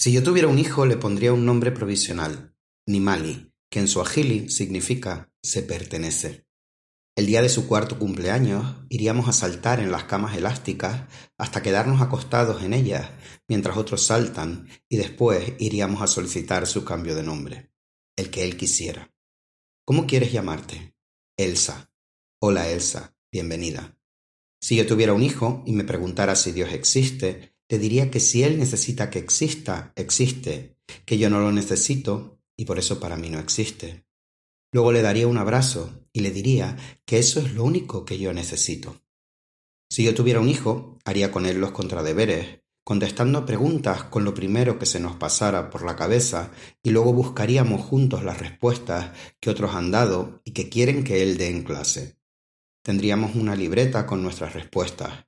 Si yo tuviera un hijo, le pondría un nombre provisional, Nimali, que en suajili significa se pertenece. El día de su cuarto cumpleaños iríamos a saltar en las camas elásticas hasta quedarnos acostados en ellas mientras otros saltan y después iríamos a solicitar su cambio de nombre, el que él quisiera. ¿Cómo quieres llamarte? Elsa. Hola Elsa, bienvenida. Si yo tuviera un hijo y me preguntara si Dios existe, te diría que si Él necesita que exista, existe, que yo no lo necesito y por eso para mí no existe. Luego le daría un abrazo y le diría que eso es lo único que yo necesito. Si yo tuviera un hijo, haría con él los contradeberes, contestando preguntas con lo primero que se nos pasara por la cabeza y luego buscaríamos juntos las respuestas que otros han dado y que quieren que él dé en clase. Tendríamos una libreta con nuestras respuestas.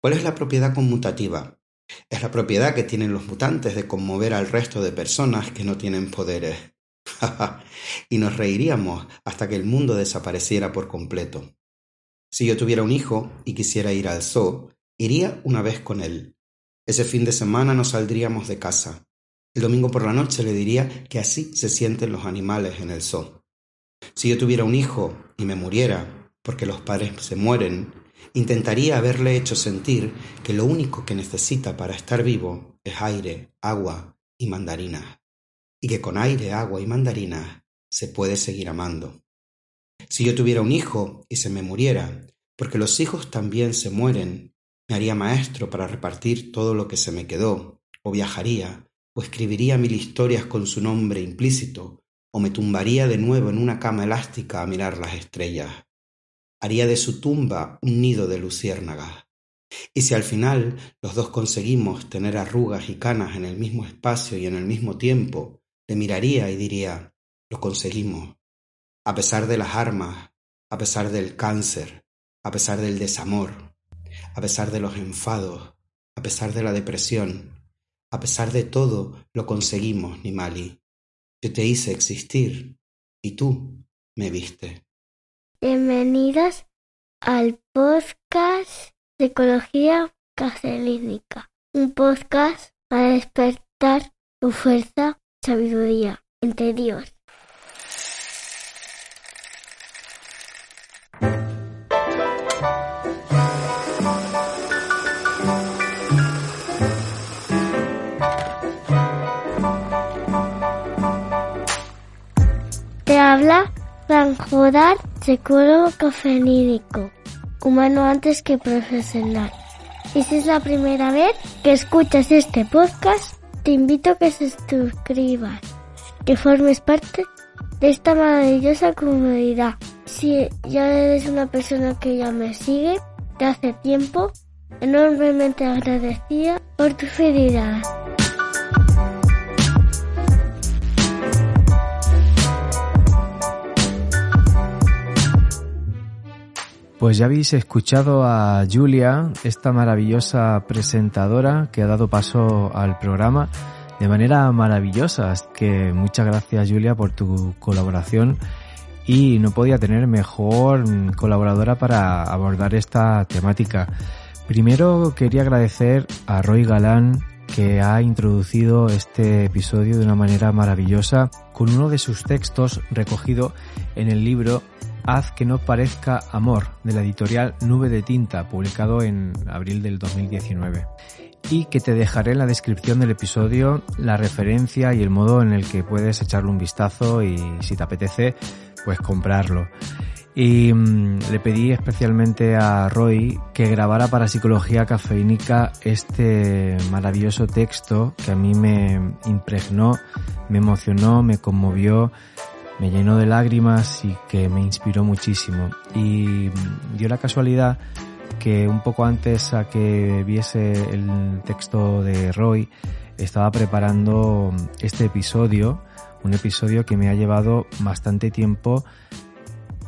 ¿Cuál es la propiedad conmutativa? Es la propiedad que tienen los mutantes de conmover al resto de personas que no tienen poderes. y nos reiríamos hasta que el mundo desapareciera por completo. Si yo tuviera un hijo y quisiera ir al zoo, iría una vez con él. Ese fin de semana no saldríamos de casa. El domingo por la noche le diría que así se sienten los animales en el zoo. Si yo tuviera un hijo y me muriera, porque los padres se mueren, Intentaría haberle hecho sentir que lo único que necesita para estar vivo es aire, agua y mandarinas, y que con aire, agua y mandarinas se puede seguir amando. Si yo tuviera un hijo y se me muriera, porque los hijos también se mueren, me haría maestro para repartir todo lo que se me quedó, o viajaría, o escribiría mil historias con su nombre implícito, o me tumbaría de nuevo en una cama elástica a mirar las estrellas haría de su tumba un nido de luciérnagas. Y si al final los dos conseguimos tener arrugas y canas en el mismo espacio y en el mismo tiempo, le miraría y diría, lo conseguimos. A pesar de las armas, a pesar del cáncer, a pesar del desamor, a pesar de los enfados, a pesar de la depresión, a pesar de todo, lo conseguimos, Nimali. Yo te hice existir y tú me viste. Bienvenidos al podcast de Ecología Caselínica, un podcast para despertar tu fuerza, sabiduría interior. Te habla Franjodar psicólogo cafeínico, humano antes que profesional. Y si es la primera vez que escuchas este podcast, te invito a que se suscribas, que formes parte de esta maravillosa comunidad. Si ya eres una persona que ya me sigue de hace tiempo, enormemente agradecida por tu fidelidad. Pues ya habéis escuchado a Julia, esta maravillosa presentadora que ha dado paso al programa de manera maravillosa. Que muchas gracias Julia por tu colaboración y no podía tener mejor colaboradora para abordar esta temática. Primero quería agradecer a Roy Galán que ha introducido este episodio de una manera maravillosa con uno de sus textos recogido en el libro Haz que no parezca amor, de la editorial Nube de Tinta, publicado en abril del 2019. Y que te dejaré en la descripción del episodio la referencia y el modo en el que puedes echarle un vistazo y si te apetece, pues comprarlo. Y mm, le pedí especialmente a Roy que grabara para Psicología Cafeínica este maravilloso texto que a mí me impregnó, me emocionó, me conmovió me llenó de lágrimas y que me inspiró muchísimo. Y dio la casualidad que un poco antes a que viese el texto de Roy, estaba preparando este episodio, un episodio que me ha llevado bastante tiempo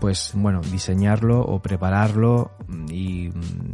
pues bueno, diseñarlo o prepararlo y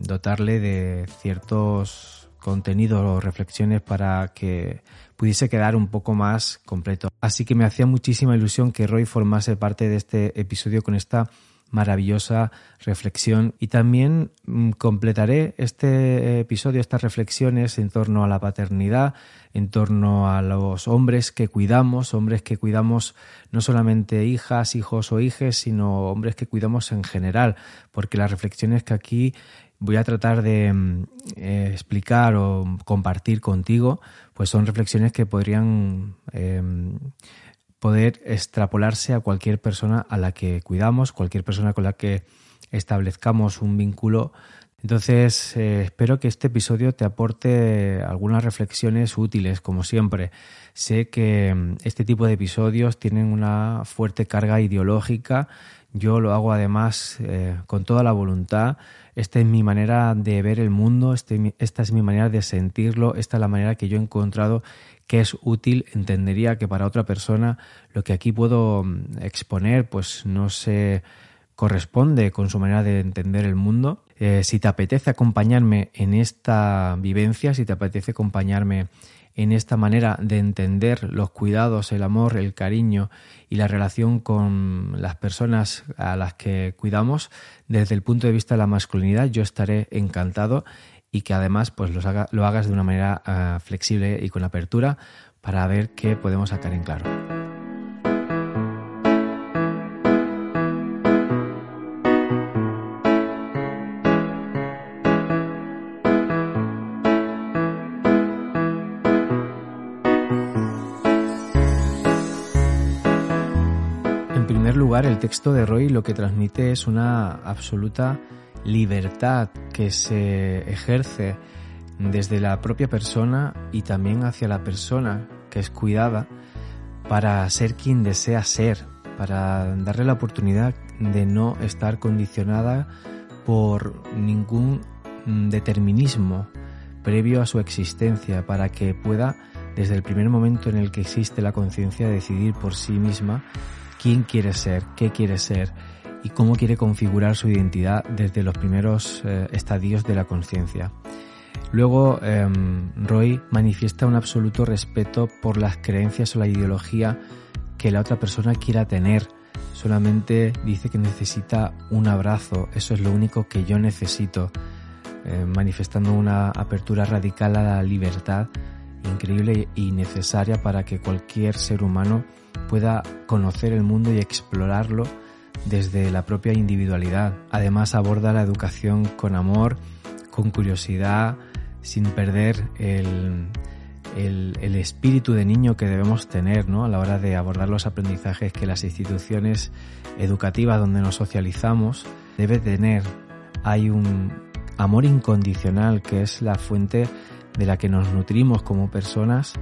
dotarle de ciertos contenidos o reflexiones para que pudiese quedar un poco más completo. Así que me hacía muchísima ilusión que Roy formase parte de este episodio con esta maravillosa reflexión y también mm, completaré este episodio, estas reflexiones en torno a la paternidad, en torno a los hombres que cuidamos, hombres que cuidamos no solamente hijas, hijos o hijes, sino hombres que cuidamos en general, porque las reflexiones que aquí voy a tratar de mm, eh, explicar o compartir contigo, pues son reflexiones que podrían em, poder extrapolarse a cualquier persona a la que cuidamos, cualquier persona con la que establezcamos un vínculo. Entonces, eh, espero que este episodio te aporte algunas reflexiones útiles, como siempre. Sé que mm, este tipo de episodios tienen una fuerte carga ideológica. Yo lo hago además eh, con toda la voluntad esta es mi manera de ver el mundo, este, esta es mi manera de sentirlo, esta es la manera que yo he encontrado que es útil. Entendería que para otra persona lo que aquí puedo mm, exponer pues no se corresponde con su manera de entender el mundo. Eh, si te apetece acompañarme en esta vivencia, si te apetece acompañarme en esta manera de entender los cuidados, el amor, el cariño y la relación con las personas a las que cuidamos desde el punto de vista de la masculinidad, yo estaré encantado y que además pues lo hagas de una manera ah, flexible y con apertura para ver qué podemos sacar en claro. El texto de Roy lo que transmite es una absoluta libertad que se ejerce desde la propia persona y también hacia la persona que es cuidada para ser quien desea ser, para darle la oportunidad de no estar condicionada por ningún determinismo previo a su existencia, para que pueda, desde el primer momento en el que existe la conciencia, decidir por sí misma quién quiere ser, qué quiere ser y cómo quiere configurar su identidad desde los primeros eh, estadios de la conciencia. Luego, em, Roy manifiesta un absoluto respeto por las creencias o la ideología que la otra persona quiera tener. Solamente dice que necesita un abrazo, eso es lo único que yo necesito, eh, manifestando una apertura radical a la libertad increíble y necesaria para que cualquier ser humano pueda conocer el mundo y explorarlo desde la propia individualidad. Además aborda la educación con amor, con curiosidad, sin perder el, el, espíritu de niño que debemos tener ¿no? a la hora de abordar los aprendizajes que las instituciones educativas donde nos socializamos debe tener. Hay un amor incondicional que es la fuente de la que nos nutrimos como personas,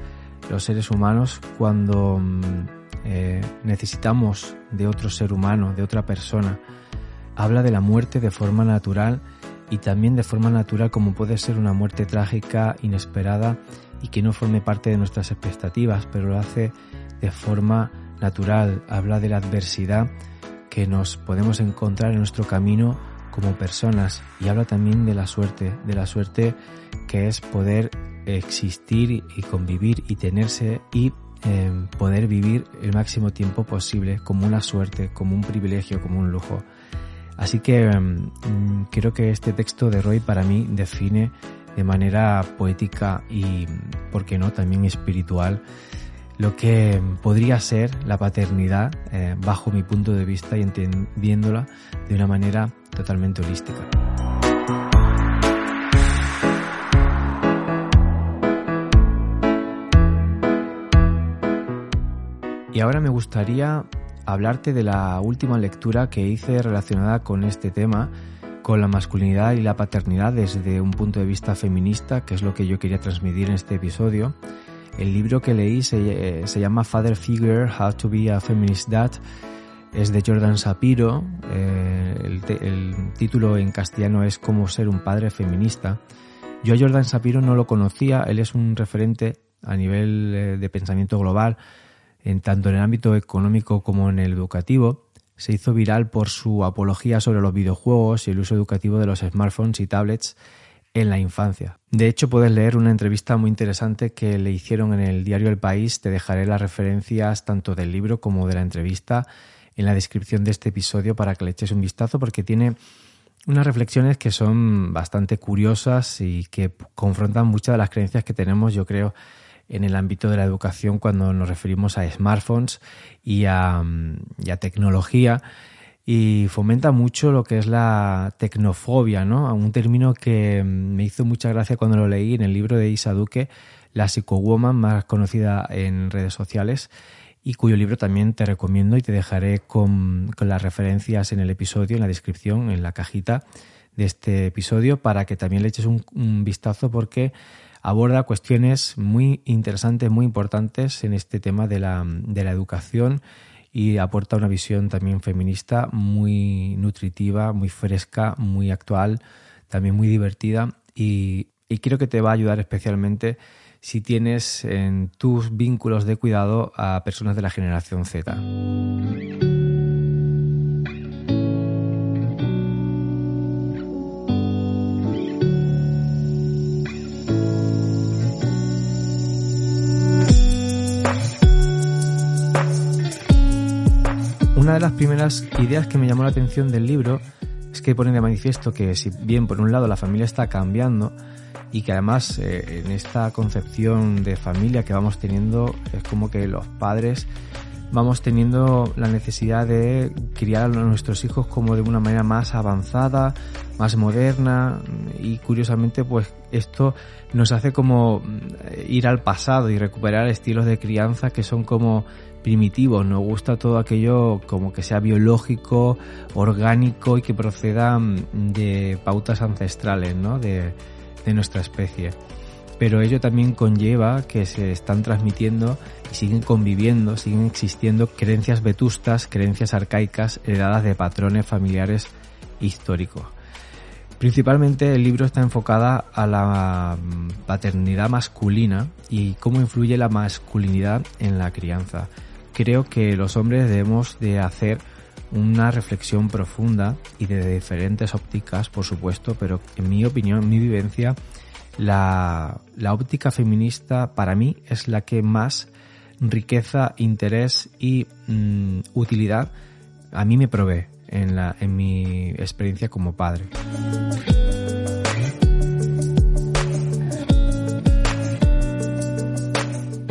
los seres humanos, cuando mm, eh, necesitamos de otro ser humano, de otra persona. Habla de la muerte de forma natural y también de forma natural como puede ser una muerte trágica, inesperada y que no forme parte de nuestras expectativas, pero lo hace de forma natural. Habla de la adversidad que nos podemos encontrar en nuestro camino como personas y habla también de la suerte, de la suerte que es poder existir y convivir y tenerse y em, poder vivir el máximo tiempo posible como una suerte, como un privilegio, como un lujo. Así que em, creo que este texto de Roy para mí define de manera poética y, ¿por qué no?, también espiritual lo que podría ser la paternidad eh, bajo mi punto de vista y entendiéndola de una manera totalmente holística. Y ahora me gustaría hablarte de la última lectura que hice relacionada con este tema, con la masculinidad y la paternidad desde un punto de vista feminista, que es lo que yo quería transmitir en este episodio. El libro que leí se, se llama Father Figure, How to be a Feminist Dad. Es de Jordan Sapiro. Eh, el, el, título en castellano es Cómo ser un padre feminista. Yo a Jordan Sapiro no lo conocía, él es un referente a nivel eh, de pensamiento global, en tanto en el ámbito económico como en el educativo. Se hizo viral por su apología sobre los videojuegos y el uso educativo de los smartphones y tablets en la infancia. De hecho, puedes leer una entrevista muy interesante que le hicieron en el diario El País. Te dejaré las referencias tanto del libro como de la entrevista en la descripción de este episodio para que le eches un vistazo porque tiene unas reflexiones que son bastante curiosas y que confrontan muchas de las creencias que tenemos, yo creo, en el ámbito de la educación cuando nos referimos a smartphones y a, y a tecnología y fomenta mucho lo que es la tecnofobia, ¿no? Un término que me hizo mucha gracia cuando lo leí en el libro de Isa Duque, la psicowoman más conocida en redes sociales y cuyo libro también te recomiendo y te dejaré con, las referencias en el episodio, en la descripción, en la cajita de este episodio para que también le eches un, un vistazo porque aborda cuestiones muy interesantes, muy importantes en este tema de la, de la educación y aporta una visión también feminista muy nutritiva, muy fresca, muy actual, también muy divertida y, creo que te va a ayudar especialmente si tienes en tus vínculos de cuidado a personas de la generación Z. Una de las primeras ideas que me llamó la atención del libro es que pone de manifiesto que si bien por un lado la familia está cambiando y que además eh, en esta concepción de familia que vamos teniendo es como que los padres vamos teniendo la necesidad de criar a nuestros hijos como de una manera más avanzada, más moderna y curiosamente pues esto nos hace como mm, ir al pasado y recuperar estilos de crianza que son como primitivos, nos gusta todo aquello como que sea biológico, orgánico y que proceda mm, de pautas ancestrales, ¿no? De, de nuestra especie. Pero ello también conlleva que se están transmitiendo y siguen conviviendo, siguen existiendo creencias vetustas, creencias arcaicas heredadas de patrones familiares históricos. Principalmente el libro está enfocada a la mm, paternidad masculina y cómo influye la masculinidad en la crianza creo que los hombres debemos de hacer una reflexión profunda y de diferentes ópticas, por supuesto, pero en mi opinión, en mi vivencia, la, óptica feminista para mí es la que más riqueza, interés y mm, utilidad a mí me provee en, la, en mi experiencia como padre.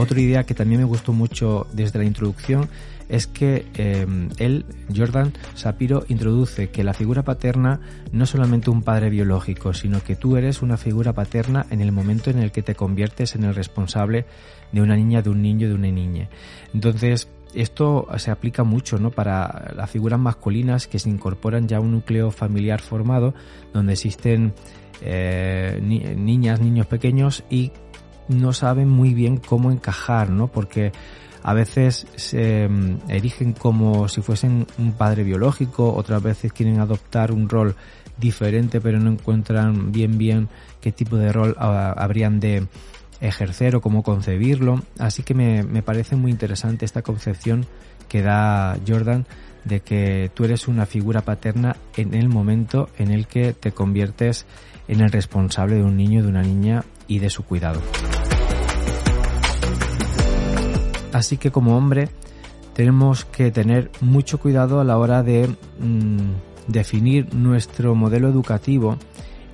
Otra idea que también me gustó mucho desde la introducción es que em, él, Jordan Sapiro, introduce que la figura paterna no es solamente un padre biológico, sino que tú eres una figura paterna en el momento en el que te conviertes en el responsable de una niña, de un niño, de una niña. Entonces, esto se aplica mucho ¿no? para las figuras masculinas que se incorporan ya a un núcleo familiar formado donde existen eh, niñas, niños pequeños y no saben muy bien cómo encajar, ¿no? Porque a veces se mm, erigen como si fuesen un padre biológico, otras veces quieren adoptar un rol diferente pero no encuentran bien bien qué tipo de rol ah, habrían de ejercer o cómo concebirlo. Así que me, me parece muy interesante esta concepción que da Jordan de que tú eres una figura paterna en el momento en el que te conviertes en el responsable de un niño, de una niña y de su cuidado. Así que como hombre tenemos que tener mucho cuidado a la hora de mm, definir nuestro modelo educativo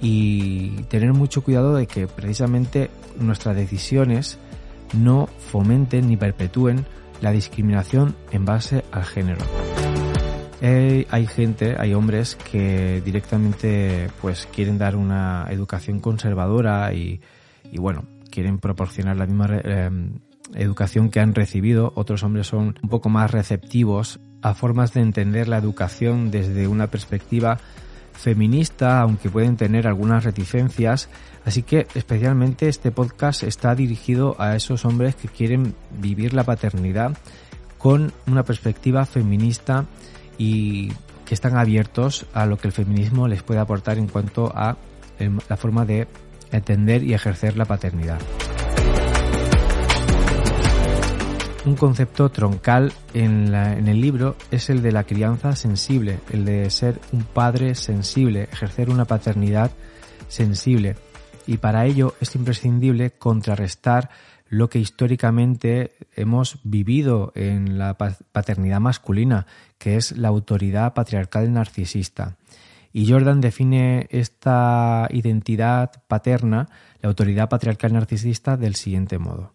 y tener mucho cuidado de que precisamente nuestras decisiones no fomenten ni perpetúen la discriminación en base al género. Eh, hay gente, hay hombres que directamente pues quieren dar una educación conservadora y, y bueno, quieren proporcionar la misma eh, educación que han recibido, otros hombres son un poco más receptivos a formas de entender la educación desde una perspectiva feminista, aunque pueden tener algunas reticencias. Así que especialmente este podcast está dirigido a esos hombres que quieren vivir la paternidad con una perspectiva feminista y que están abiertos a lo que el feminismo les puede aportar en cuanto a la forma de entender y ejercer la paternidad. Un concepto troncal en, en, el libro es el de la crianza sensible, el de ser un padre sensible, ejercer una paternidad sensible. Y para ello es imprescindible contrarrestar lo que históricamente hemos vivido en la paternidad masculina, que es la autoridad patriarcal narcisista. Y Jordan define esta identidad paterna, la autoridad patriarcal narcisista, del siguiente modo.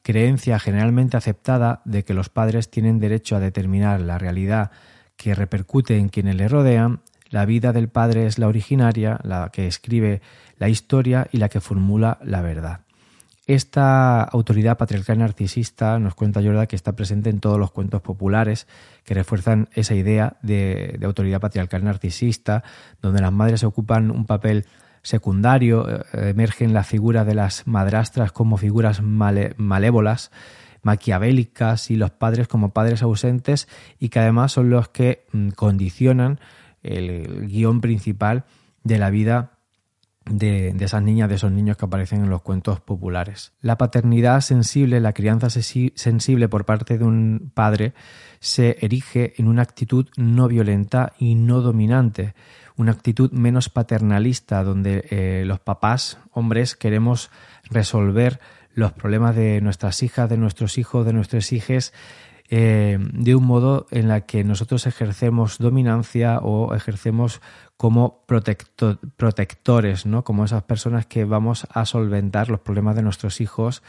Creencia generalmente aceptada de que los padres tienen derecho a determinar la realidad que repercute en quienes le rodean, la vida del padre es la originaria, la que escribe la historia y la que formula la verdad. Esta autoridad patriarcal narcisista, nos cuenta Jordan, que está presente en todos los cuentos populares que refuerzan esa idea de, autoridad patriarcal narcisista, donde las madres ocupan un papel secundario, eh, emergen la figura de las madrastras como figuras malévolas, maquiavélicas y los padres como padres ausentes y que además son los que mm, condicionan el guion principal de la vida de, esas niñas, de esos niños que aparecen en los cuentos populares. La paternidad sensible, la crianza sensible por parte de un padre se erige en una actitud no violenta y no dominante, una actitud menos paternalista donde eh, los papás, hombres, queremos resolver los problemas de nuestras hijas, de nuestros hijos, de nuestros hijos eh, de un modo en la que nosotros ejercemos dominancia o ejercemos como protectores, ¿no? Como esas personas que vamos a solventar los problemas de nuestros hijos,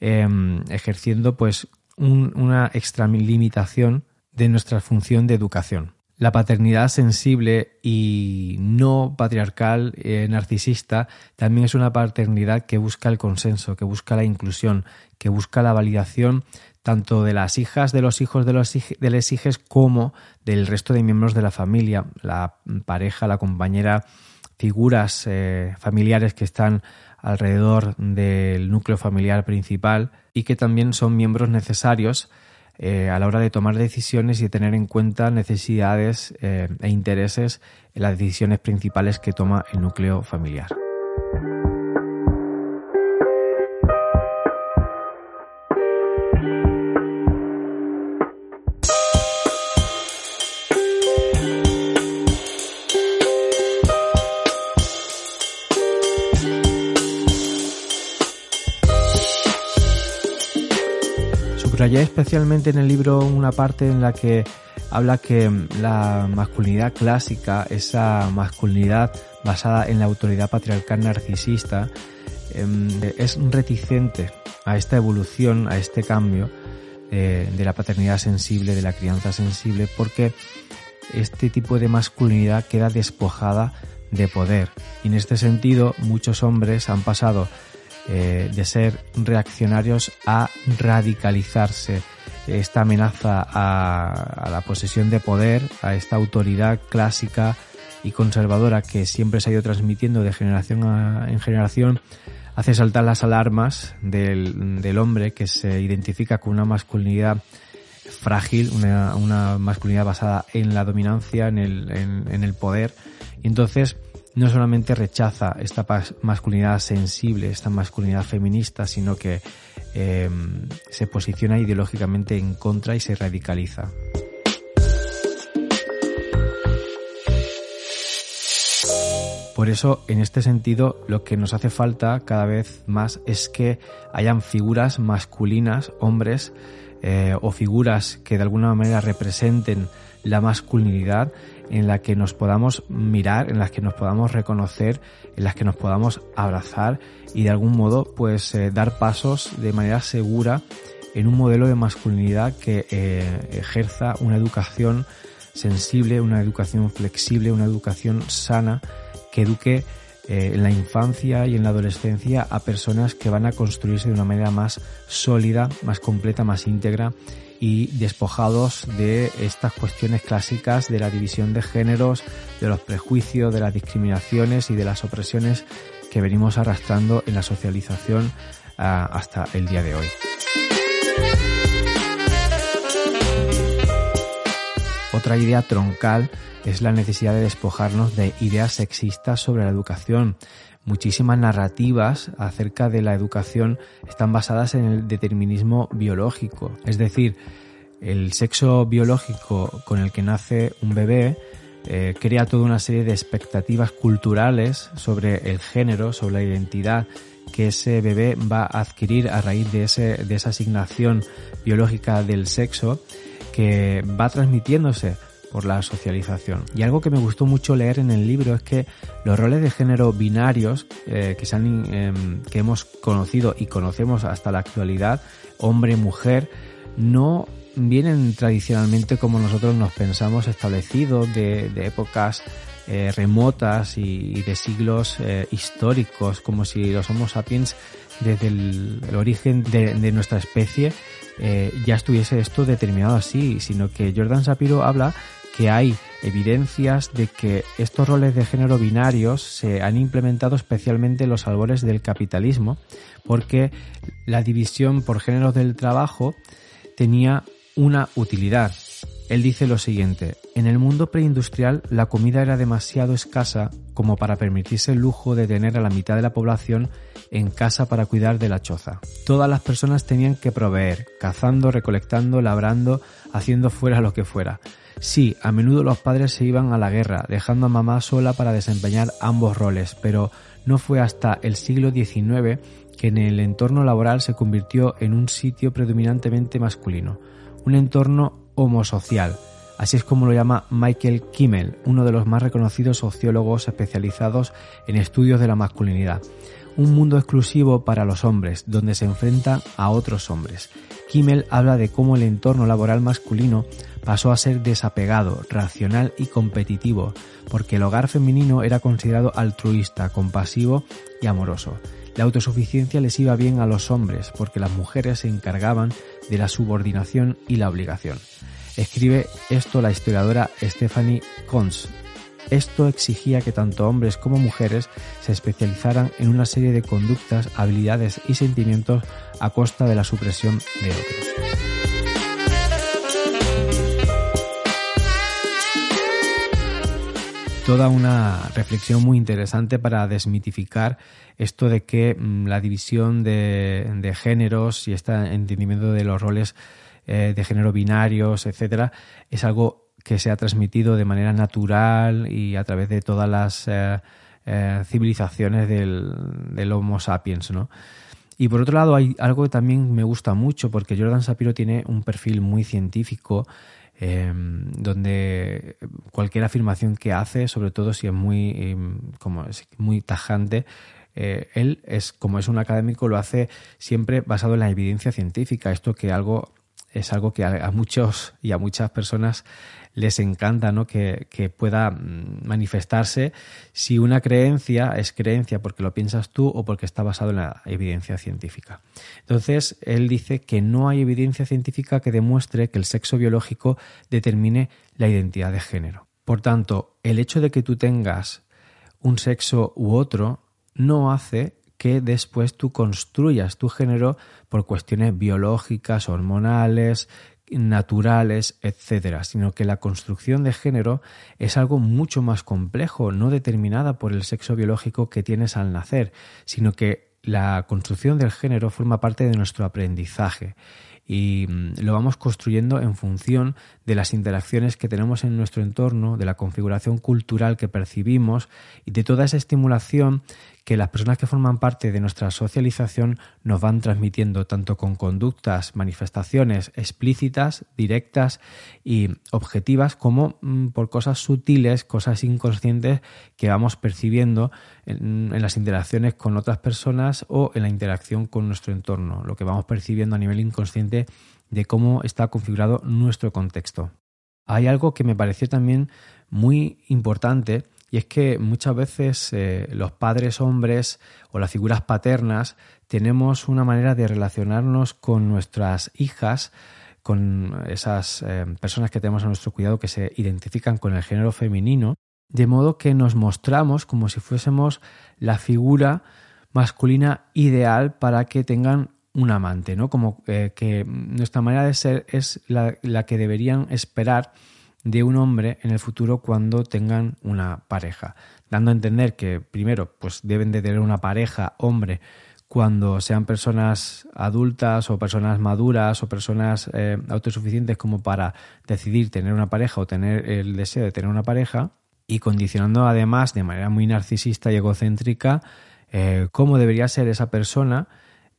em, ejerciendo pues una extralimitación de nuestra función de educación. La paternidad sensible y no patriarcal, eh, narcisista, también es una paternidad que busca el consenso, que busca la inclusión, que busca la validación tanto de las hijas, de los hijos de los de las hijas, como del resto de miembros de la familia, la pareja, la compañera, figuras eh, familiares que están alrededor del núcleo familiar principal y que también son miembros necesarios eh, a la hora de tomar decisiones y de tener en cuenta necesidades eh, e intereses en las decisiones principales que toma el núcleo familiar. Subrayé especialmente en el libro una parte en la que habla que la masculinidad clásica, esa masculinidad basada en la autoridad patriarcal narcisista, em, es reticente a esta evolución, a este cambio eh, de la paternidad sensible, de la crianza sensible, porque este tipo de masculinidad queda despojada de poder. Y en este sentido, muchos hombres han pasado eh, de ser reaccionarios a radicalizarse. Esta amenaza a, la posesión de poder, a esta autoridad clásica y conservadora que siempre se ha ido transmitiendo de generación en generación, hace saltar las alarmas del, hombre que se identifica con una masculinidad frágil, una, masculinidad basada en la dominancia, en el, en el poder. Y entonces no solamente rechaza esta masculinidad sensible, esta masculinidad feminista, sino que em, se posiciona ideológicamente en contra y se radicaliza. Por eso, en este sentido, lo que nos hace falta cada vez más es que hayan figuras masculinas, hombres, eh, o figuras que de alguna manera representen la masculinidad en la que nos podamos mirar, en las que nos podamos reconocer, en las que nos podamos abrazar y de algún modo pues eh, dar pasos de manera segura en un modelo de masculinidad que eh, ejerza una educación sensible, una educación flexible, una educación sana, que eduque eh, en la infancia y en la adolescencia a personas que van a construirse de una manera más sólida, más completa, más íntegra y despojados de estas cuestiones clásicas de la división de géneros, de los prejuicios, de las discriminaciones y de las opresiones que venimos arrastrando en la socialización ah, hasta el día de hoy. Otra idea troncal es la necesidad de despojarnos de ideas sexistas sobre la educación. Muchísimas narrativas acerca de la educación están basadas en el determinismo biológico, es decir, el sexo biológico con el que nace un bebé eh, crea toda una serie de expectativas culturales sobre el género, sobre la identidad que ese bebé va a adquirir a raíz de, ese, de esa asignación biológica del sexo que va transmitiéndose por la socialización. Y algo que me gustó mucho leer en el libro es que los roles de género binarios eh, que, se han, em, que hemos conocido y conocemos hasta la actualidad, hombre-mujer, no vienen tradicionalmente como nosotros nos pensamos establecidos de, épocas eh, remotas y, de siglos eh, históricos, como si los Homo sapiens desde el, origen de, nuestra especie eh, ya estuviese esto determinado así, sino que Jordan Shapiro habla que hay evidencias de que estos roles de género binarios se han implementado especialmente en los albores del capitalismo, porque la división por géneros del trabajo tenía una utilidad. Él dice lo siguiente, en el mundo preindustrial la comida era demasiado escasa como para permitirse el lujo de tener a la mitad de la población en casa para cuidar de la choza. Todas las personas tenían que proveer, cazando, recolectando, labrando, haciendo fuera lo que fuera. Sí, a menudo los padres se iban a la guerra, dejando a mamá sola para desempeñar ambos roles, pero no fue hasta el siglo XIX que en el entorno laboral se convirtió en un sitio predominantemente masculino un entorno homosocial. Así es como lo llama Michael Kimmel, uno de los más reconocidos sociólogos especializados en estudios de la masculinidad. Un mundo exclusivo para los hombres, donde se enfrenta a otros hombres. Kimmel habla de cómo el entorno laboral masculino pasó a ser desapegado, racional y competitivo, porque el hogar femenino era considerado altruista, compasivo y amoroso. La autosuficiencia les iba bien a los hombres porque las mujeres se encargaban de la subordinación y la obligación. Escribe esto la historiadora Stephanie Kons. Esto exigía que tanto hombres como mujeres se especializaran en una serie de conductas, habilidades y sentimientos a costa de la supresión de otros. toda una reflexión muy interesante para desmitificar esto de que mm, la división de, géneros y este entendimiento de los roles eh, de género binarios, etcétera, es algo que se ha transmitido de manera natural y a través de todas las eh, eh, civilizaciones del, del, Homo sapiens, ¿no? Y por otro lado, hay algo que también me gusta mucho, porque Jordan Shapiro tiene un perfil muy científico Em, donde cualquier afirmación que hace, sobre todo si es muy, em, como es muy tajante, eh, él es como es un académico lo hace siempre basado en la evidencia científica. Esto que algo es algo que a, muchos y a muchas personas les encanta, ¿no? Que, que, pueda mm, manifestarse si una creencia es creencia porque lo piensas tú o porque está basado en la evidencia científica. Entonces, él dice que no hay evidencia científica que demuestre que el sexo biológico determine la identidad de género. Por tanto, el hecho de que tú tengas un sexo u otro no hace que después tú construyas tu género por cuestiones biológicas, hormonales, naturales, etcétera, sino que la construcción de género es algo mucho más complejo, no determinada por el sexo biológico que tienes al nacer, sino que la construcción del género forma parte de nuestro aprendizaje. Y mm, lo vamos construyendo en función de las interacciones que tenemos en nuestro entorno, de la configuración cultural que percibimos y de toda esa estimulación que las personas que forman parte de nuestra socialización nos van transmitiendo tanto con conductas, manifestaciones explícitas, directas y objetivas, como mm, por cosas sutiles, cosas inconscientes que vamos percibiendo en, las interacciones con otras personas o en la interacción con nuestro entorno, lo que vamos percibiendo a nivel inconsciente de cómo está configurado nuestro contexto. Hay algo que me pareció también muy importante y es que muchas veces eh, los padres hombres o las figuras paternas tenemos una manera de relacionarnos con nuestras hijas, con esas eh, personas que tenemos a nuestro cuidado que se identifican con el género femenino, de modo que nos mostramos como si fuésemos la figura masculina ideal para que tengan un amante, ¿no? Como eh, que nuestra manera de ser es la, la que deberían esperar de un hombre en el futuro cuando tengan una pareja, dando a entender que primero pues deben de tener una pareja hombre cuando sean personas adultas o personas maduras o personas eh, autosuficientes como para decidir tener una pareja o tener el deseo de tener una pareja y condicionando además de manera muy narcisista y egocéntrica eh, cómo debería ser esa persona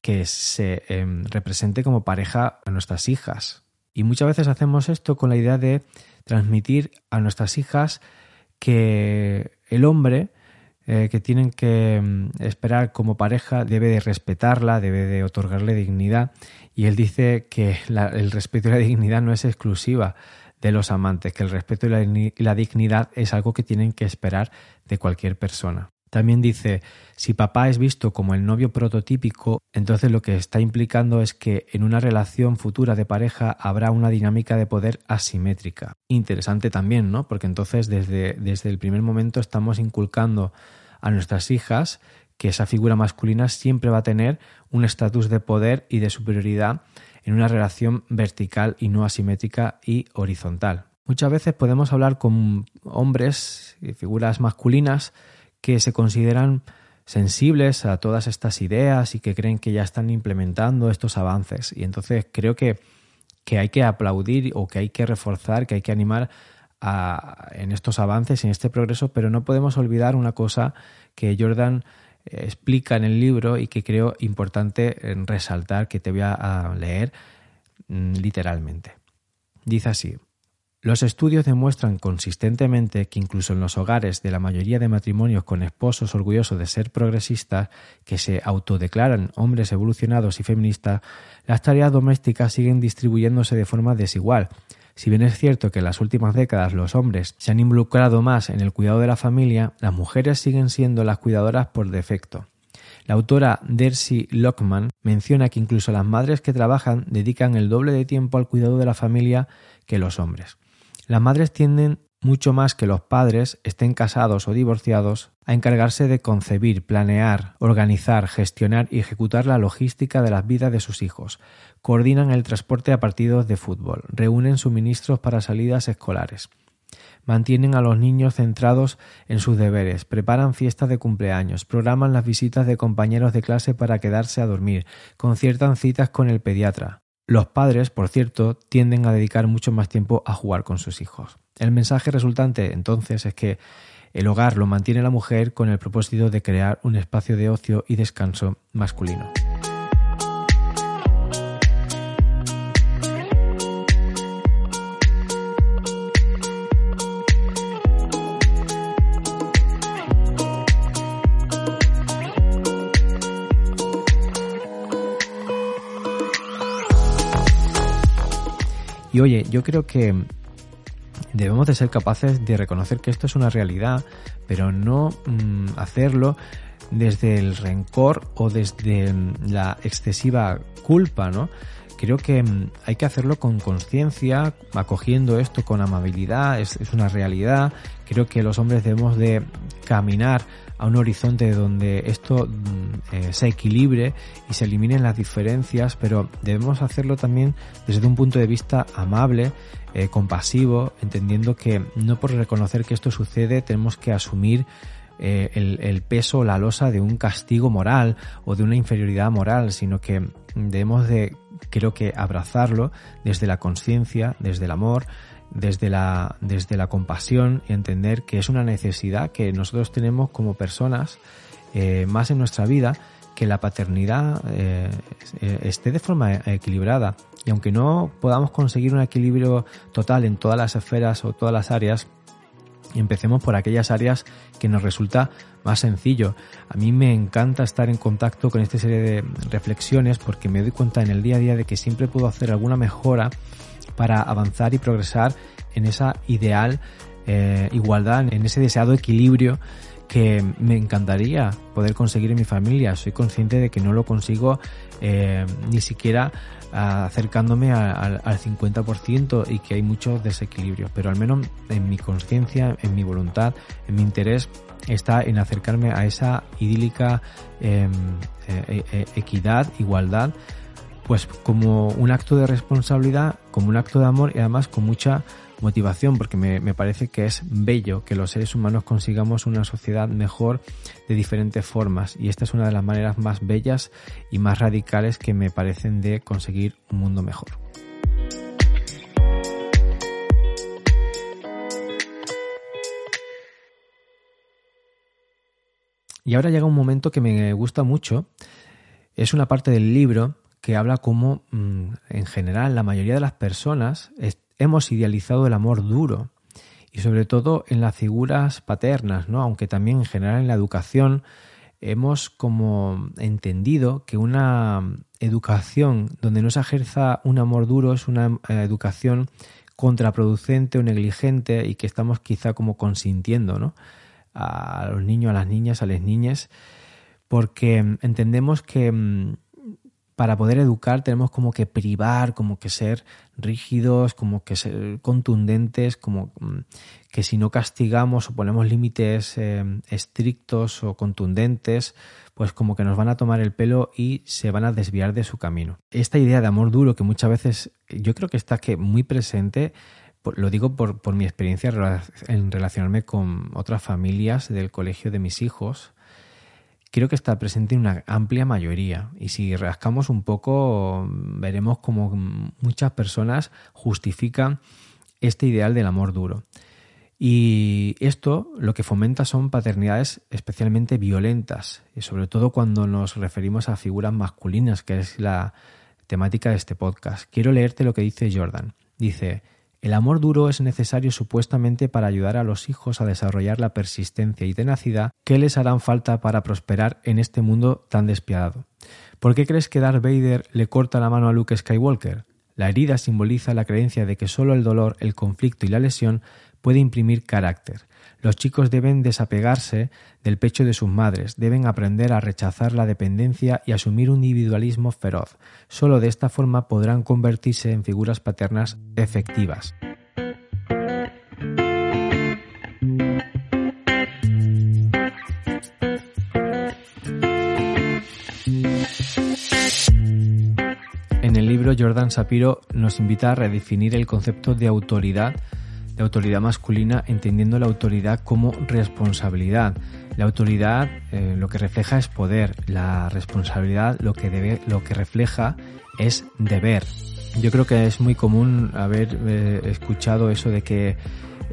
que se em, represente como pareja a nuestras hijas. Y muchas veces hacemos esto con la idea de transmitir a nuestras hijas que el hombre eh, que tienen que mm, esperar como pareja debe de respetarla, debe de otorgarle dignidad. Y él dice que el respeto y la dignidad no es exclusiva de los amantes, que el respeto y la dignidad es algo que tienen que esperar de cualquier persona. También dice, si papá es visto como el novio prototípico, entonces lo que está implicando es que en una relación futura de pareja habrá una dinámica de poder asimétrica. Interesante también, ¿no? Porque entonces desde, desde el primer momento estamos inculcando a nuestras hijas que esa figura masculina siempre va a tener un estatus de poder y de superioridad en una relación vertical y no asimétrica y horizontal. Muchas veces podemos hablar con hombres y figuras masculinas que se consideran sensibles a todas estas ideas y que creen que ya están implementando estos avances. Y entonces creo que, que hay que aplaudir o que hay que reforzar, que hay que animar a, en estos avances, en este progreso, pero no podemos olvidar una cosa que Jordan eh, explica en el libro y que creo importante resaltar, que te voy a leer mm, literalmente. Dice así, los estudios demuestran consistentemente que incluso en los hogares de la mayoría de matrimonios con esposos orgullosos de ser progresistas, que se autodeclaran hombres evolucionados y feministas, las tareas domésticas siguen distribuyéndose de forma desigual. Si bien es cierto que en las últimas décadas los hombres se han involucrado más en el cuidado de la familia, las mujeres siguen siendo las cuidadoras por defecto. La autora Dercy Lockman menciona que incluso las madres que trabajan dedican el doble de tiempo al cuidado de la familia que los hombres. Las madres tienden mucho más que los padres, estén casados o divorciados, a encargarse de concebir, planear, organizar, gestionar y ejecutar la logística de las vidas de sus hijos. Coordinan el transporte a partidos de fútbol, reúnen suministros para salidas escolares. Mantienen a los niños centrados en sus deberes, preparan fiestas de cumpleaños, programan las visitas de compañeros de clase para quedarse a dormir, conciertan citas con el pediatra, los padres, por cierto, tienden a dedicar mucho más tiempo a jugar con sus hijos. El mensaje resultante entonces es que el hogar lo mantiene la mujer con el propósito de crear un espacio de ocio y descanso masculino. Yo creo que debemos de ser capaces de reconocer que esto es una realidad, pero no mm, hacerlo desde el rencor o desde la excesiva culpa, ¿no? Creo que mm, hay que hacerlo con conciencia, acogiendo esto con amabilidad, es, es, una realidad. Creo que los hombres debemos de caminar a un horizonte donde esto mm, eh, se equilibre y se eliminen las diferencias, pero debemos hacerlo también desde un punto de vista amable, eh, compasivo, entendiendo que no por reconocer que esto sucede tenemos que asumir eh, el, el, peso, la losa de un castigo moral o de una inferioridad moral, sino que debemos de, creo que, abrazarlo desde la conciencia, desde el amor, desde la, desde la compasión y entender que es una necesidad que nosotros tenemos como personas eh, más en nuestra vida que la paternidad eh, esté de forma equilibrada. Y aunque no podamos conseguir un equilibrio total en todas las esferas o todas las áreas empecemos por aquellas áreas que nos resulta más sencillo. A mí me encanta estar en contacto con esta serie de reflexiones porque me doy cuenta en el día a día de que siempre puedo hacer alguna mejora para avanzar y progresar en esa ideal eh, igualdad, en ese deseado equilibrio que me encantaría poder conseguir en mi familia. Soy consciente de que no lo consigo eh, ni siquiera acercándome al 50% y que hay muchos desequilibrios, pero al menos en mi conciencia, en mi voluntad, en mi interés está en acercarme a esa idílica em, eh, equidad, igualdad pues como un acto de responsabilidad, como un acto de amor y además con mucha motivación porque me, me, parece que es bello que los seres humanos consigamos una sociedad mejor de diferentes formas y esta es una de las maneras más bellas y más radicales que me parecen de conseguir un mundo mejor. Y ahora llega un momento que me gusta mucho. Es una parte del libro que habla como, mm, en general, la mayoría de las personas hemos idealizado el amor duro. Y sobre todo en las figuras paternas, ¿no? Aunque también en general en la educación hemos como entendido que una educación donde no se ejerza un amor duro es una eh, educación contraproducente o negligente y que estamos quizá como consintiendo, ¿no? a los niños, a las niñas, a las niñas, porque entendemos que mm, para poder educar tenemos como que privar, como que ser rígidos, como que ser contundentes, como mm, que si no castigamos o ponemos límites eh, estrictos o contundentes, pues como que nos van a tomar el pelo y se van a desviar de su camino. Esta idea de amor duro que muchas veces yo creo que está que muy presente lo digo por, por, mi experiencia en relacionarme con otras familias del colegio de mis hijos, creo que está presente en una amplia mayoría. Y si rascamos un poco, veremos como muchas personas justifican este ideal del amor duro. Y esto lo que fomenta son paternidades especialmente violentas, y sobre todo cuando nos referimos a figuras masculinas, que es la temática de este podcast. Quiero leerte lo que dice Jordan. Dice, el amor duro es necesario supuestamente para ayudar a los hijos a desarrollar la persistencia y tenacidad que les harán falta para prosperar en este mundo tan despiadado. ¿Por qué crees que Darth Vader le corta la mano a Luke Skywalker? La herida simboliza la creencia de que solo el dolor, el conflicto y la lesión puede imprimir carácter. Los chicos deben desapegarse del pecho de sus madres, deben aprender a rechazar la dependencia y asumir un individualismo feroz. Solo de esta forma podrán convertirse en figuras paternas efectivas. En el libro Jordan Sapiro nos invita a redefinir el concepto de autoridad de autoridad masculina entendiendo la autoridad como responsabilidad. La autoridad eh, lo que refleja es poder, la responsabilidad lo que debe, lo que refleja es deber. Yo creo que es muy común haber eh, escuchado eso de que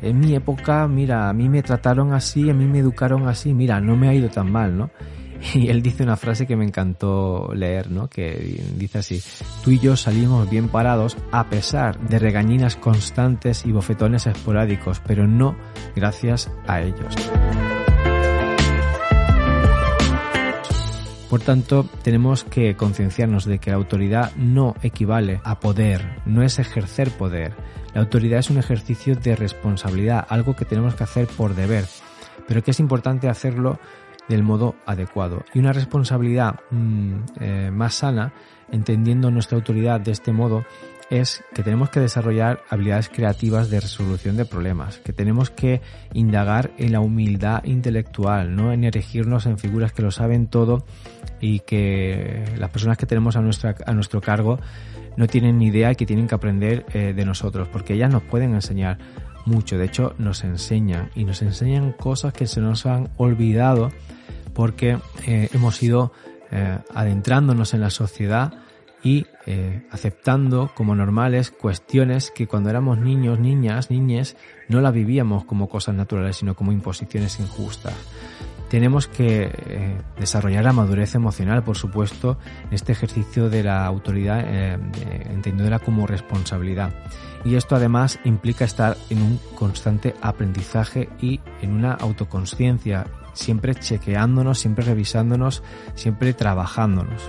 en mi época, mira, a mí me trataron así, a mí me educaron así, mira, no me ha ido tan mal, ¿no? Y él dice una frase que me encantó leer, ¿no? Que dice así, tú y yo salimos bien parados a pesar de regañinas constantes y bofetones esporádicos, pero no gracias a ellos. Por tanto, tenemos que concienciarnos de que la autoridad no equivale a poder, no es ejercer poder. La autoridad es un ejercicio de responsabilidad, algo que tenemos que hacer por deber, pero que es importante hacerlo del modo adecuado. Y una responsabilidad mm, eh, más sana, entendiendo nuestra autoridad de este modo, es que tenemos que desarrollar habilidades creativas de resolución de problemas, que tenemos que indagar en la humildad intelectual, no en erigirnos en figuras que lo saben todo y que las personas que tenemos a, nuestra, a nuestro cargo no tienen ni idea y que tienen que aprender eh, de nosotros, porque ellas nos pueden enseñar mucho, de hecho nos enseñan y nos enseñan cosas que se nos han olvidado porque eh, hemos ido eh, adentrándonos en la sociedad y eh, aceptando como normales cuestiones que cuando éramos niños, niñas, niñes, no las vivíamos como cosas naturales, sino como imposiciones injustas. Tenemos que desarrollar la madurez emocional, por supuesto, en este ejercicio de la autoridad, entendiéndola como responsabilidad. Y esto además implica estar en un constante aprendizaje y en una autoconsciencia siempre chequeándonos, siempre revisándonos, siempre trabajándonos.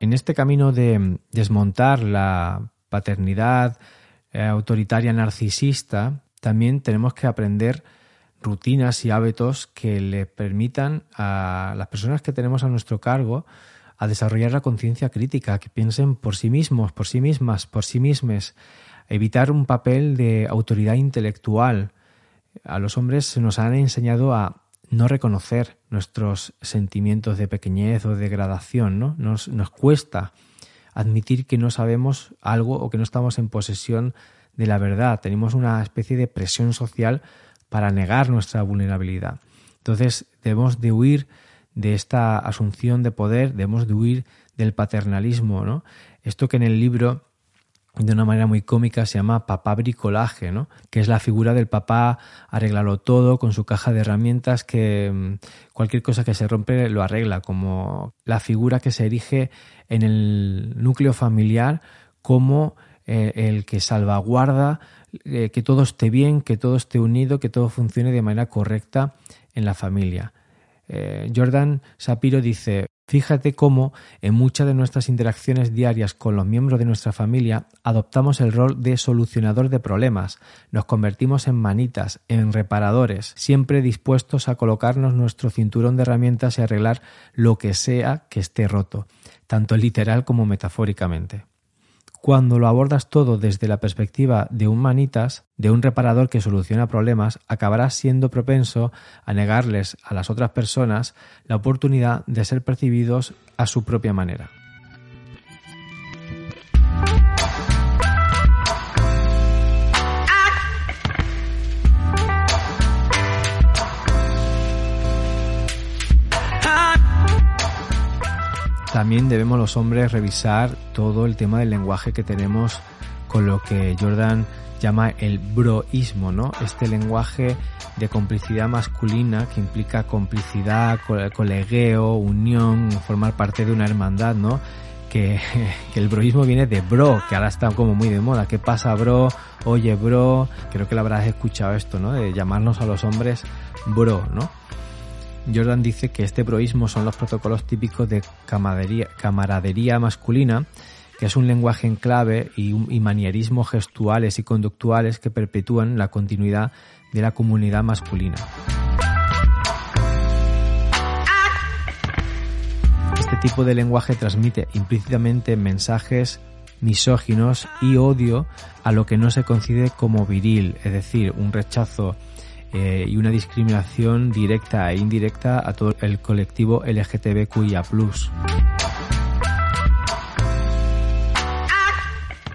En este camino de desmontar la paternidad eh, autoritaria narcisista, también tenemos que aprender rutinas y hábitos que le permitan a las personas que tenemos a nuestro cargo a desarrollar la conciencia crítica, que piensen por sí mismos, por sí mismas, por sí mismes, evitar un papel de autoridad intelectual. A los hombres se nos han enseñado a no reconocer nuestros sentimientos de pequeñez o degradación, ¿no? Nos, nos cuesta admitir que no sabemos algo o que no estamos en posesión de la verdad. Tenemos una especie de presión social para negar nuestra vulnerabilidad. Entonces debemos de huir de esta asunción de poder, debemos de huir del paternalismo, ¿no? Esto que en el libro de una manera muy cómica se llama papá bricolaje, ¿no? que es la figura del papá arreglarlo todo con su caja de herramientas que mm, cualquier cosa que se rompe lo arregla, como la figura que se erige en el núcleo familiar como eh, el que salvaguarda eh, que todo esté bien, que todo esté unido, que todo funcione de manera correcta en la familia. Eh, Jordan Sapiro dice, Fíjate cómo en muchas de nuestras interacciones diarias con los miembros de nuestra familia adoptamos el rol de solucionador de problemas, nos convertimos en manitas, en reparadores, siempre dispuestos a colocarnos nuestro cinturón de herramientas y arreglar lo que sea que esté roto, tanto literal como metafóricamente. Cuando lo abordas todo desde la perspectiva de un manitas, de un reparador que soluciona problemas, acabarás siendo propenso a negarles a las otras personas la oportunidad de ser percibidos a su propia manera. También debemos los hombres revisar todo el tema del lenguaje que tenemos con lo que Jordan llama el broísmo, ¿no? Este lenguaje de complicidad masculina que implica complicidad, colegueo, unión, formar parte de una hermandad, ¿no? Que, que, el broísmo viene de bro, que ahora está como muy de moda. ¿Qué pasa, bro? Oye, bro. Creo que lo habrás escuchado esto, ¿no? De llamarnos a los hombres bro, ¿no? Jordan dice que este broísmo son los protocolos típicos de camaradería, masculina, que es un lenguaje en clave y, y manierismos gestuales y conductuales que perpetúan la continuidad de la comunidad masculina. Este tipo de lenguaje transmite implícitamente mensajes misóginos y odio a lo que no se concibe como viril, es decir, un rechazo eh, y una discriminación directa e indirecta a todo el colectivo LGTBQIA+.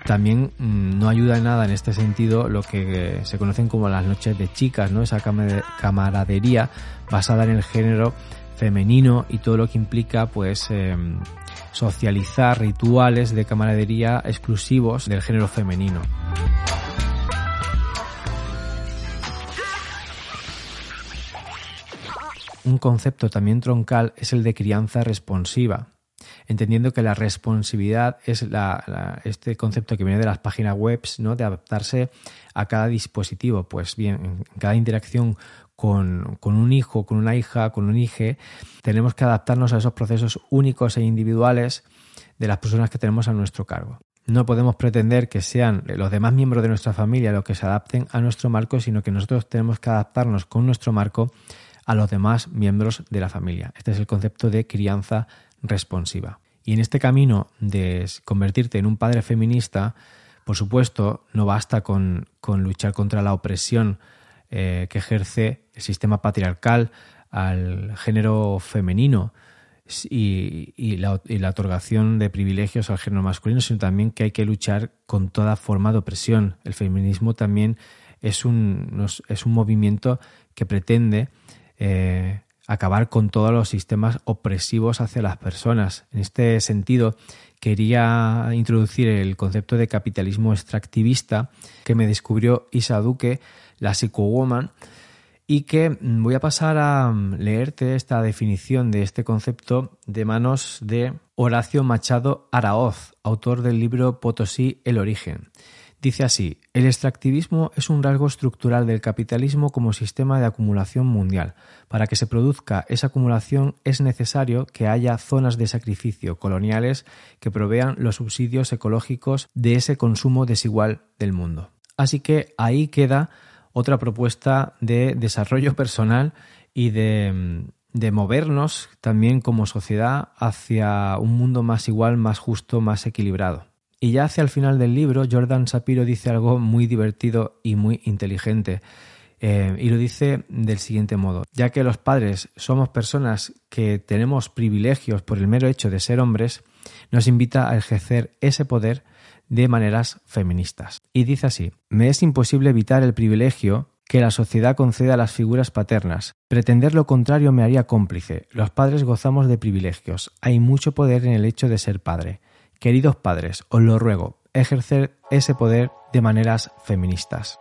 También mm, no ayuda en nada en este sentido lo que se conocen como las noches de chicas, ¿no? Esa camaradería basada en el género femenino y todo lo que implica pues em, socializar rituales de camaradería exclusivos del género femenino. Un concepto también troncal es el de crianza responsiva, entendiendo que la responsividad es este concepto que viene de las páginas web, ¿no? de adaptarse a cada dispositivo. Pues bien, en cada interacción con, con, un hijo, con una hija, con un hijo, tenemos que adaptarnos a esos procesos únicos e individuales de las personas que tenemos a nuestro cargo. No podemos pretender que sean los demás miembros de nuestra familia los que se adapten a nuestro marco, sino que nosotros tenemos que adaptarnos con nuestro marco a los demás miembros de la familia. Este es el concepto de crianza responsiva. Y en este camino de convertirte en un padre feminista, por supuesto, no basta con, luchar contra la opresión eh, que ejerce el sistema patriarcal al género femenino y, la, y, la, otorgación de privilegios al género masculino, sino también que hay que luchar con toda forma de opresión. El feminismo también es un, es un movimiento que pretende eh, acabar con todos los sistemas opresivos hacia las personas. En este sentido, quería introducir el concepto de capitalismo extractivista que me descubrió Isa Duque, la psicowoman, y que mm, voy a pasar a mm, leerte esta definición de este concepto de manos de Horacio Machado Araoz, autor del libro Potosí, el origen. Dice así, el extractivismo es un rasgo estructural del capitalismo como sistema de acumulación mundial. Para que se produzca esa acumulación es necesario que haya zonas de sacrificio coloniales que provean los subsidios ecológicos de ese consumo desigual del mundo. Así que ahí queda otra propuesta de desarrollo personal y de, movernos también como sociedad hacia un mundo más igual, más justo, más equilibrado. Y ya hacia el final del libro, Jordan Sapiro dice algo muy divertido y muy inteligente. Eh, y lo dice del siguiente modo, ya que los padres somos personas que tenemos privilegios por el mero hecho de ser hombres, nos invita a ejercer ese poder de maneras feministas. Y dice así, me es imposible evitar el privilegio que la sociedad concede a las figuras paternas. Pretender lo contrario me haría cómplice. Los padres gozamos de privilegios. Hay mucho poder en el hecho de ser padre. Queridos padres, os lo ruego, ejercer ese poder de maneras feministas.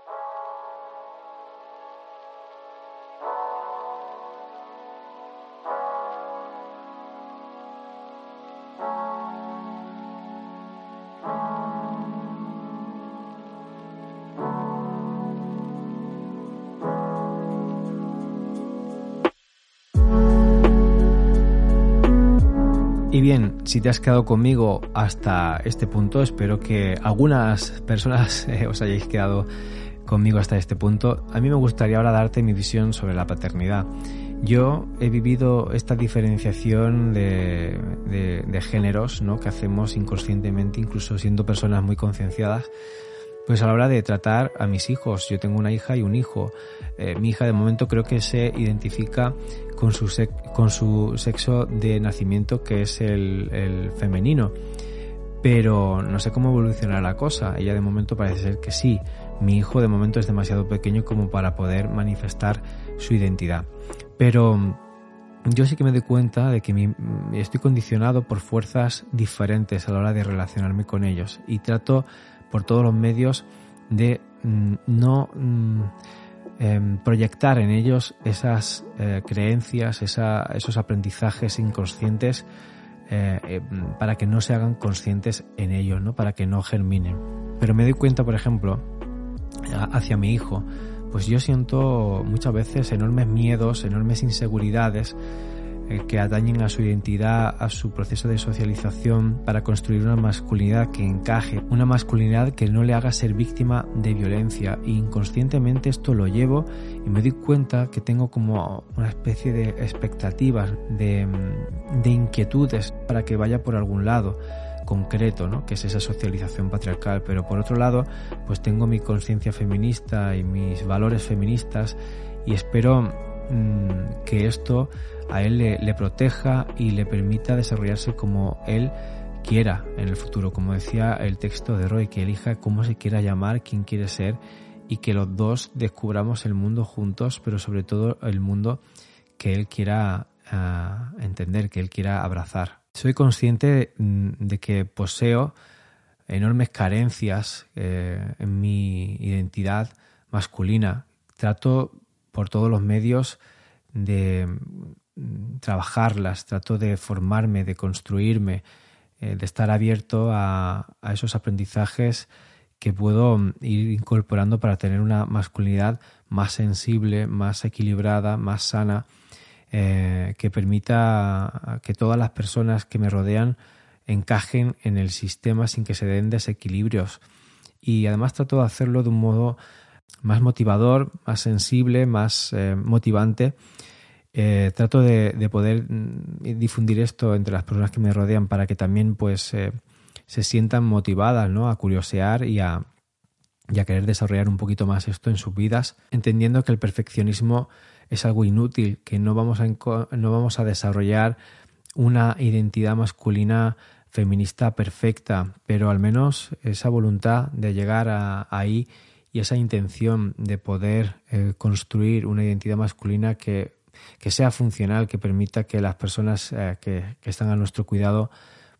Y bien, si te has quedado conmigo hasta este punto, espero que algunas personas eh, os hayáis quedado conmigo hasta este punto. A mí me gustaría ahora darte mi visión sobre la paternidad. Yo he vivido esta diferenciación de, de géneros ¿no? que hacemos inconscientemente, incluso siendo personas muy concienciadas, pues a la hora de tratar a mis hijos, yo tengo una hija y un hijo. Eh, mi hija de momento creo que se identifica con su, con su sexo de nacimiento que es el, el femenino. Pero no sé cómo evolucionará la cosa. Ella de momento parece ser que sí. Mi hijo de momento es demasiado pequeño como para poder manifestar su identidad. Pero yo sí que me doy cuenta de que mi, estoy condicionado por fuerzas diferentes a la hora de relacionarme con ellos y trato por todos los medios de mm, no mm, em, proyectar en ellos esas eh, creencias, esos aprendizajes inconscientes eh, em, para que no se hagan conscientes en ellos, ¿no? para que no germinen. Pero me doy cuenta, por ejemplo, hacia mi hijo, pues yo siento muchas veces enormes miedos, enormes inseguridades eh, que atañen a su identidad, a su proceso de socialización para construir una masculinidad que encaje, una masculinidad que no le haga ser víctima de violencia. E inconscientemente esto lo llevo y me doy cuenta que tengo como una especie de expectativas, de, de inquietudes para que vaya por algún lado concreto, ¿no? que es esa socialización patriarcal, pero por otro lado, pues tengo mi conciencia feminista y mis valores feministas y espero mmm, que esto a él le, proteja y le permita desarrollarse como él quiera en el futuro. Como decía el texto de Roy, que elija cómo se quiera llamar, quién quiere ser y que los dos descubramos el mundo juntos, pero sobre todo el mundo que él quiera ah, entender, que él quiera abrazar. Soy consciente mm, de que poseo enormes carencias eh, en mi identidad masculina. Trato por todos los medios de trabajarlas, trato de formarme, de construirme, eh, de estar abierto a, esos aprendizajes que puedo mm, ir incorporando para tener una masculinidad más sensible, más equilibrada, más sana, eh, que permita que todas las personas que me rodean encajen en el sistema sin que se den desequilibrios. Y además trato de hacerlo de un modo más motivador, más sensible, más eh, motivante eh, trato de, poder mm, difundir esto entre las personas que me rodean para que también pues eh, se sientan motivadas ¿no? a curiosear y a, querer desarrollar un poquito más esto en sus vidas, entendiendo que el perfeccionismo es algo inútil, que no vamos a, no vamos a desarrollar una identidad masculina feminista perfecta, pero al menos esa voluntad de llegar a, ahí y esa intención de poder eh, construir una identidad masculina que que sea funcional, que permita que las personas eh, que, están a nuestro cuidado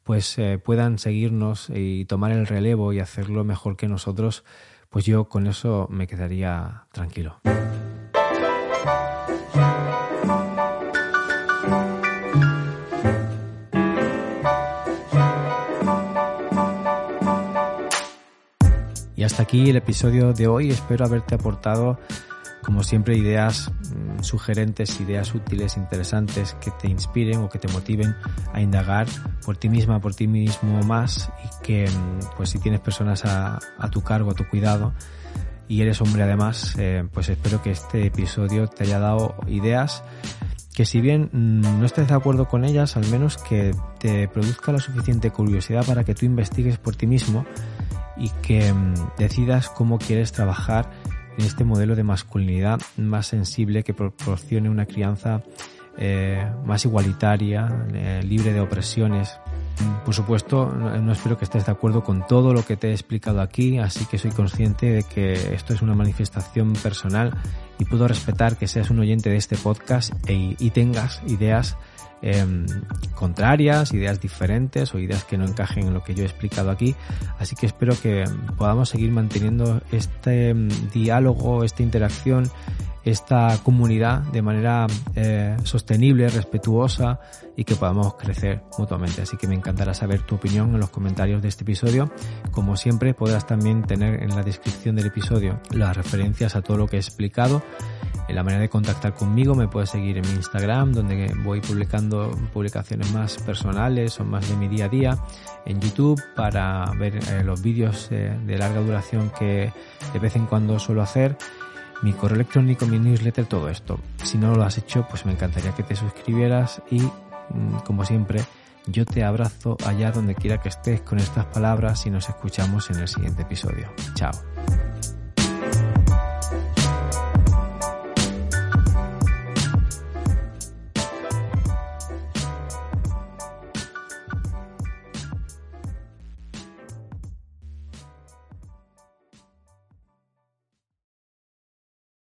pues eh, puedan seguirnos y tomar el relevo y hacerlo mejor que nosotros, pues yo con eso me quedaría tranquilo. Y hasta aquí el episodio de hoy. Espero haberte aportado como siempre, ideas mm, sugerentes, ideas útiles, interesantes que te inspiren o que te motiven a indagar por ti misma, por ti mismo más y que, mm, pues si tienes personas a, tu cargo, a tu cuidado y eres hombre además, eh, pues espero que este episodio te haya dado ideas que si bien mm, no estés de acuerdo con ellas, al menos que te produzca la suficiente curiosidad para que tú investigues por ti mismo y que decidas cómo quieres trabajar en este modelo de masculinidad más sensible que proporcione una crianza eh, más igualitaria, eh, libre de opresiones. Por supuesto, no espero que estés de acuerdo con todo lo que te he explicado aquí, así que soy consciente de que esto es una manifestación personal y puedo respetar que seas un oyente de este podcast e, y tengas ideas em, contrarias, ideas diferentes o ideas que no encajen en lo que yo he explicado aquí. Así que espero que podamos seguir manteniendo este em, diálogo, esta interacción esta comunidad de manera eh, sostenible, respetuosa y que podamos crecer mutuamente. Así que me encantará saber tu opinión en los comentarios de este episodio. Como siempre podrás también tener en la descripción del episodio las referencias a todo lo que he explicado. La manera de contactar conmigo me puedes seguir en mi Instagram donde voy publicando publicaciones más personales o más de mi día a día. En YouTube para ver eh, los vídeos eh, de larga duración que de vez en cuando suelo hacer mi correo electrónico, mi newsletter, todo esto. Si no lo has hecho, pues me encantaría que te suscribieras y, mm, como siempre, yo te abrazo allá donde quiera que estés con estas palabras y nos escuchamos en el siguiente episodio. Chao.